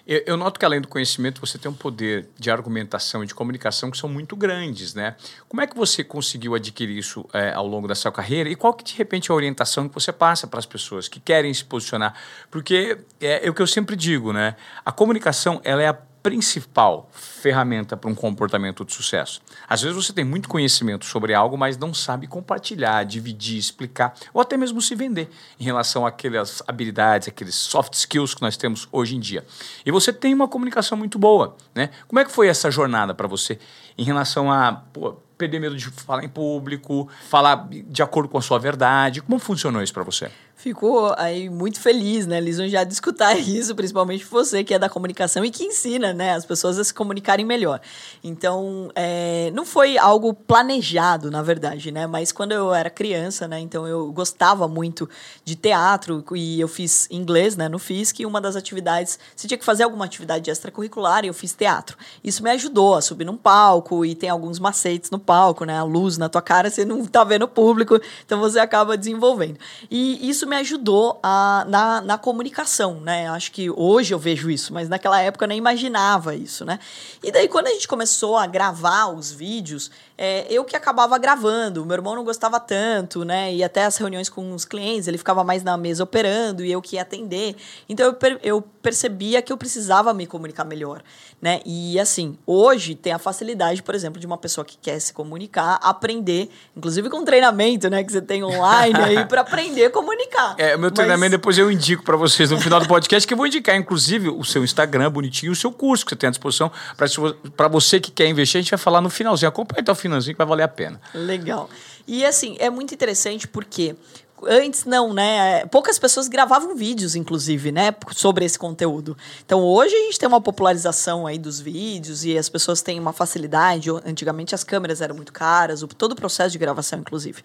A: Eu, eu, noto que além do conhecimento, você tem um poder de argumentação e de comunicação que são muito grandes, né? Como é que você conseguiu adquirir isso é, ao longo da sua carreira e qual que, de repente, é a orientação que você passa para as pessoas que querem se posicionar? Porque é, é o que eu sempre digo, né? A comunicação, ela é a principal ferramenta para um comportamento de sucesso. Às vezes você tem muito conhecimento sobre algo, mas não sabe compartilhar, dividir, explicar, ou até mesmo se vender em relação àquelas habilidades, aqueles soft skills que nós temos hoje em dia. E você tem uma comunicação muito boa, né? Como é que foi essa jornada para você em relação a pô, perder medo de falar em público, falar de acordo com a sua verdade? Como funcionou isso para você?
B: ficou aí muito feliz, né, lisonjeado de escutar isso, principalmente você que é da comunicação e que ensina, né, as pessoas a se comunicarem melhor. Então, é, não foi algo planejado, na verdade, né, mas quando eu era criança, né, então eu gostava muito de teatro e eu fiz inglês, né, no FISC e uma das atividades, você tinha que fazer alguma atividade extracurricular eu fiz teatro. Isso me ajudou a subir num palco e tem alguns macetes no palco, né, a luz na tua cara, você não tá vendo o público, então você acaba desenvolvendo. E isso me ajudou a, na, na comunicação, né? Acho que hoje eu vejo isso, mas naquela época eu nem imaginava isso, né? E daí, quando a gente começou a gravar os vídeos, é, eu que acabava gravando, meu irmão não gostava tanto, né? E até as reuniões com os clientes, ele ficava mais na mesa operando e eu que ia atender. Então eu, per eu percebia que eu precisava me comunicar melhor, né? E assim, hoje tem a facilidade, por exemplo, de uma pessoa que quer se comunicar, aprender, inclusive com treinamento, né? Que você tem online aí para aprender a comunicar.
A: É, o meu treinamento Mas... depois eu indico para vocês no final do podcast, que eu vou indicar, inclusive, o seu Instagram bonitinho, o seu curso que você tem à disposição para você que quer investir. A gente vai falar no finalzinho. Acompanhe até o finalzinho que vai valer a pena.
B: Legal. E assim, é muito interessante porque Antes não, né? Poucas pessoas gravavam vídeos, inclusive, né? Sobre esse conteúdo. Então hoje a gente tem uma popularização aí dos vídeos e as pessoas têm uma facilidade. Antigamente as câmeras eram muito caras, todo o processo de gravação, inclusive.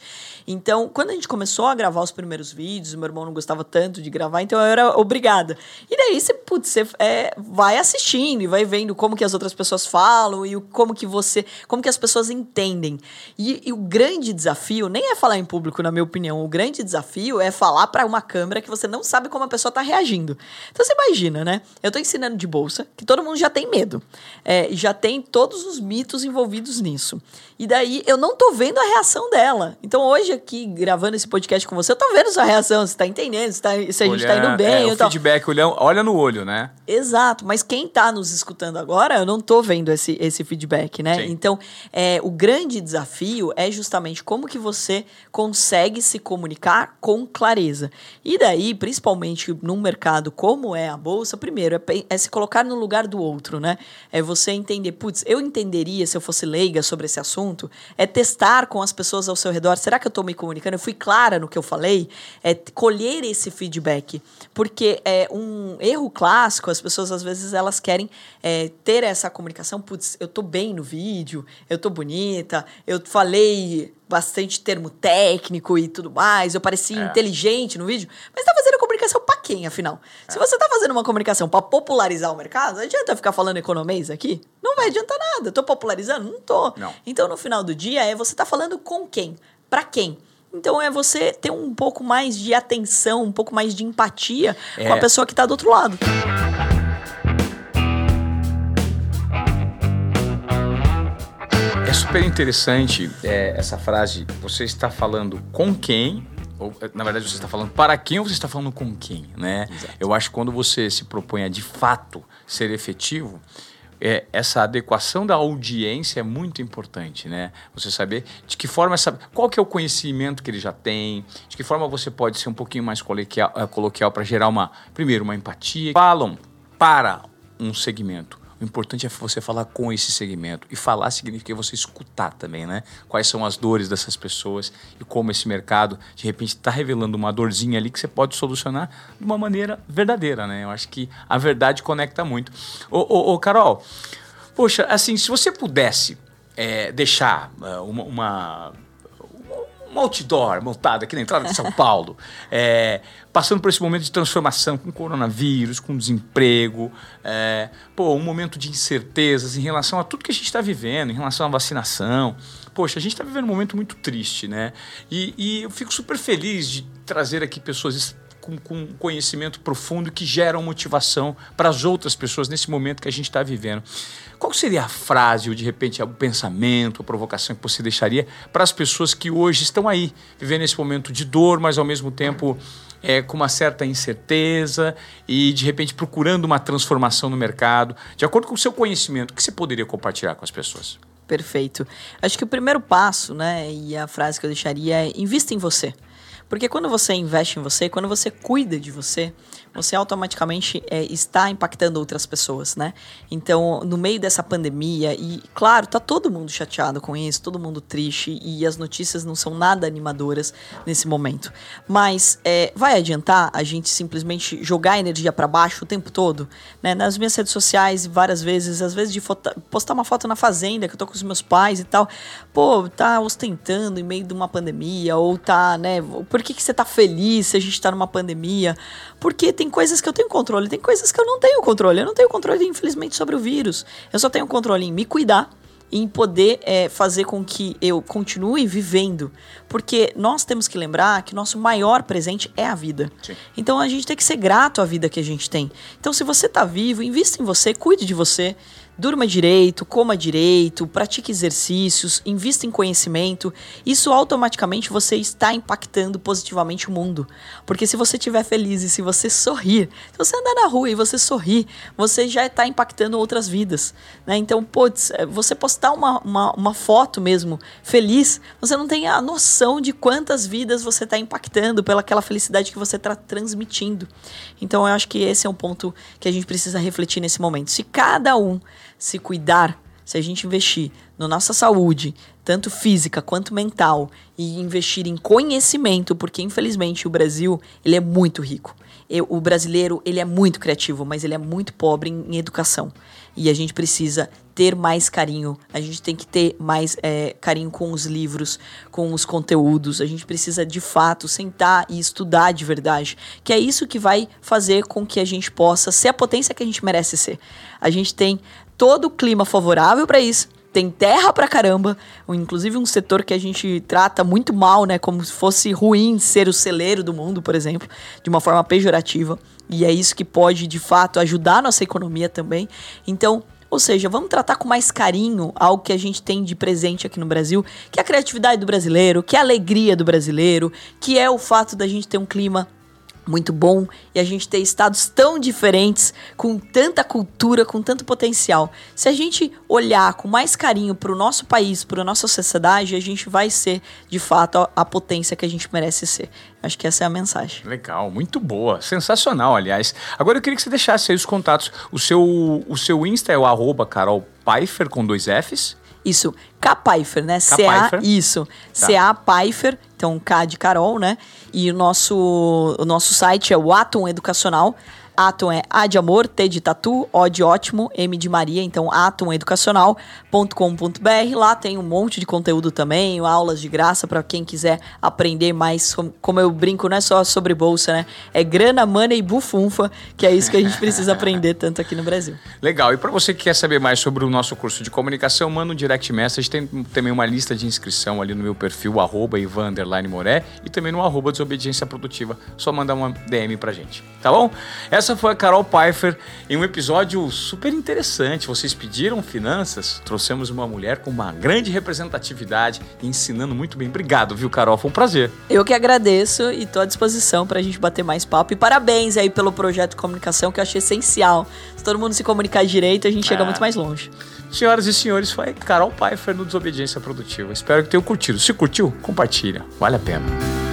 B: Então, quando a gente começou a gravar os primeiros vídeos, meu irmão não gostava tanto de gravar, então eu era obrigada. E daí você, putz, você é, vai assistindo e vai vendo como que as outras pessoas falam e como que você. como que as pessoas entendem. E, e o grande desafio nem é falar em público, na minha opinião. O grande desafio é falar para uma câmera que você não sabe como a pessoa tá reagindo. Então você imagina, né? Eu tô ensinando de bolsa, que todo mundo já tem medo. É, já tem todos os mitos envolvidos nisso. E daí eu não tô vendo a reação dela. Então hoje aqui, gravando esse podcast com você, eu tô vendo sua reação, você tá entendendo, se, tá, se a gente tá indo bem.
A: É, o feedback, olha, olha no olho, né?
B: Exato, mas quem tá nos escutando agora, eu não tô vendo esse, esse feedback, né? Sim. Então, é, o grande desafio é justamente como que você consegue se comunicar com clareza. E daí, principalmente num mercado como é a bolsa, primeiro é, é se colocar no lugar do outro, né? É você entender, putz, eu entenderia se eu fosse leiga sobre esse assunto, é testar com as pessoas ao seu redor, será que eu estou me comunicando? Eu fui clara no que eu falei? É colher esse feedback, porque é um erro clássico, as pessoas às vezes elas querem é, ter essa comunicação, putz, eu tô bem no vídeo, eu tô bonita, eu falei bastante termo técnico e tudo mais, eu parecia é. inteligente no vídeo, mas tá fazendo comunicação para quem, afinal? É. Se você tá fazendo uma comunicação para popularizar o mercado, não adianta ficar falando economês aqui? Não vai adiantar nada. Tô popularizando? Não tô. Não. Então, no final do dia, é você tá falando com quem? Para quem? Então é você ter um pouco mais de atenção, um pouco mais de empatia é. com a pessoa que está do outro lado.
A: Super interessante é, essa frase. Você está falando com quem, ou na verdade você está falando para quem ou você está falando com quem, né? Exato. Eu acho que quando você se propõe a de fato ser efetivo, é, essa adequação da audiência é muito importante, né? Você saber de que forma essa, qual que é o conhecimento que ele já tem, de que forma você pode ser um pouquinho mais coloquial, uh, coloquial para gerar uma, primeiro, uma empatia. Falam para um segmento. O importante é você falar com esse segmento. E falar significa você escutar também, né? Quais são as dores dessas pessoas e como esse mercado, de repente, está revelando uma dorzinha ali que você pode solucionar de uma maneira verdadeira, né? Eu acho que a verdade conecta muito. Ô, ô, ô Carol, poxa, assim, se você pudesse é, deixar uh, uma, uma um outdoor montado aqui na entrada de São Paulo, é, passando por esse momento de transformação com coronavírus, com desemprego, é, pô, um momento de incertezas em relação a tudo que a gente está vivendo, em relação à vacinação. Poxa, a gente está vivendo um momento muito triste, né? E, e eu fico super feliz de trazer aqui pessoas com, com conhecimento profundo que geram motivação para as outras pessoas nesse momento que a gente está vivendo. Qual seria a frase, ou de repente o pensamento, a provocação que você deixaria para as pessoas que hoje estão aí, vivendo esse momento de dor, mas ao mesmo tempo é, com uma certa incerteza e de repente procurando uma transformação no mercado, de acordo com o seu conhecimento, o que você poderia compartilhar com as pessoas?
B: Perfeito. Acho que o primeiro passo, né, e a frase que eu deixaria é: invista em você. Porque quando você investe em você, quando você cuida de você, você automaticamente é, está impactando outras pessoas, né? Então, no meio dessa pandemia, e claro, tá todo mundo chateado com isso, todo mundo triste, e as notícias não são nada animadoras nesse momento. Mas é, vai adiantar a gente simplesmente jogar energia para baixo o tempo todo? Né? Nas minhas redes sociais, várias vezes, às vezes de postar uma foto na fazenda, que eu tô com os meus pais e tal, pô, tá ostentando em meio de uma pandemia, ou tá, né? Por que, que você tá feliz se a gente tá numa pandemia? Porque tem coisas que eu tenho controle, tem coisas que eu não tenho controle. Eu não tenho controle, infelizmente, sobre o vírus. Eu só tenho controle em me cuidar em poder é, fazer com que eu continue vivendo. Porque nós temos que lembrar que nosso maior presente é a vida. Sim. Então a gente tem que ser grato à vida que a gente tem. Então, se você está vivo, invista em você, cuide de você durma direito, coma direito, pratique exercícios, invista em conhecimento. Isso automaticamente você está impactando positivamente o mundo. Porque se você estiver feliz e se você sorrir, se você andar na rua e você sorrir, você já está impactando outras vidas. Né? Então, putz, é, você postar uma, uma, uma foto mesmo feliz, você não tem a noção de quantas vidas você está impactando pelaquela felicidade que você está transmitindo. Então, eu acho que esse é um ponto que a gente precisa refletir nesse momento. Se cada um se cuidar, se a gente investir na nossa saúde, tanto física quanto mental, e investir em conhecimento, porque infelizmente o Brasil ele é muito rico. Eu, o brasileiro ele é muito criativo, mas ele é muito pobre em, em educação. E a gente precisa ter mais carinho, a gente tem que ter mais é, carinho com os livros, com os conteúdos, a gente precisa de fato sentar e estudar de verdade, que é isso que vai fazer com que a gente possa ser a potência que a gente merece ser. A gente tem todo o clima favorável para isso. Tem terra pra caramba, inclusive um setor que a gente trata muito mal, né? Como se fosse ruim ser o celeiro do mundo, por exemplo, de uma forma pejorativa. E é isso que pode, de fato, ajudar a nossa economia também. Então, ou seja, vamos tratar com mais carinho algo que a gente tem de presente aqui no Brasil, que é a criatividade do brasileiro, que é a alegria do brasileiro, que é o fato da gente ter um clima muito bom e a gente ter estados tão diferentes, com tanta cultura, com tanto potencial. Se a gente olhar com mais carinho para o nosso país, para a nossa sociedade, a gente vai ser, de fato, a, potência que a gente merece ser. Acho que essa é a mensagem.
A: Legal, muito boa. Sensacional, aliás. Agora eu queria que você deixasse aí os contatos. O seu, o seu Insta é o arroba Carol Pfeiffer com dois Fs.
B: Isso, K Pfeiffer, né? C-A, isso. Tá. C-A Pfeiffer, então K de Carol, né? E o nosso, o nosso site é o Atom Educacional. Atom é A de amor, T de tatu, O de ótimo, M de Maria, então atomeducacional.com.br. Lá tem um monte de conteúdo também, aulas de graça para quem quiser aprender mais. Como eu brinco, não é só sobre bolsa, né? É grana, mana e bufunfa, que é isso que a gente precisa aprender tanto aqui no Brasil.
A: Legal. E para você que quer saber mais sobre o nosso curso de comunicação, manda um direct message. Tem também uma lista de inscrição ali no meu perfil, arroba Ivan Moré, e também no arroba Desobediência Produtiva. Só mandar uma DM pra gente, tá bom? Essa essa foi a Carol Pfeiffer em um episódio super interessante. Vocês pediram finanças, trouxemos uma mulher com uma grande representatividade e ensinando muito bem. Obrigado, viu, Carol? Foi um prazer.
B: Eu que agradeço e estou à disposição para a gente bater mais papo. E parabéns aí pelo projeto de comunicação que eu achei essencial. Se todo mundo se comunicar direito, a gente chega é. muito mais longe.
A: Senhoras e senhores, foi Carol Pfeiffer no Desobediência Produtiva. Espero que tenham curtido. Se curtiu, compartilha. Vale a pena.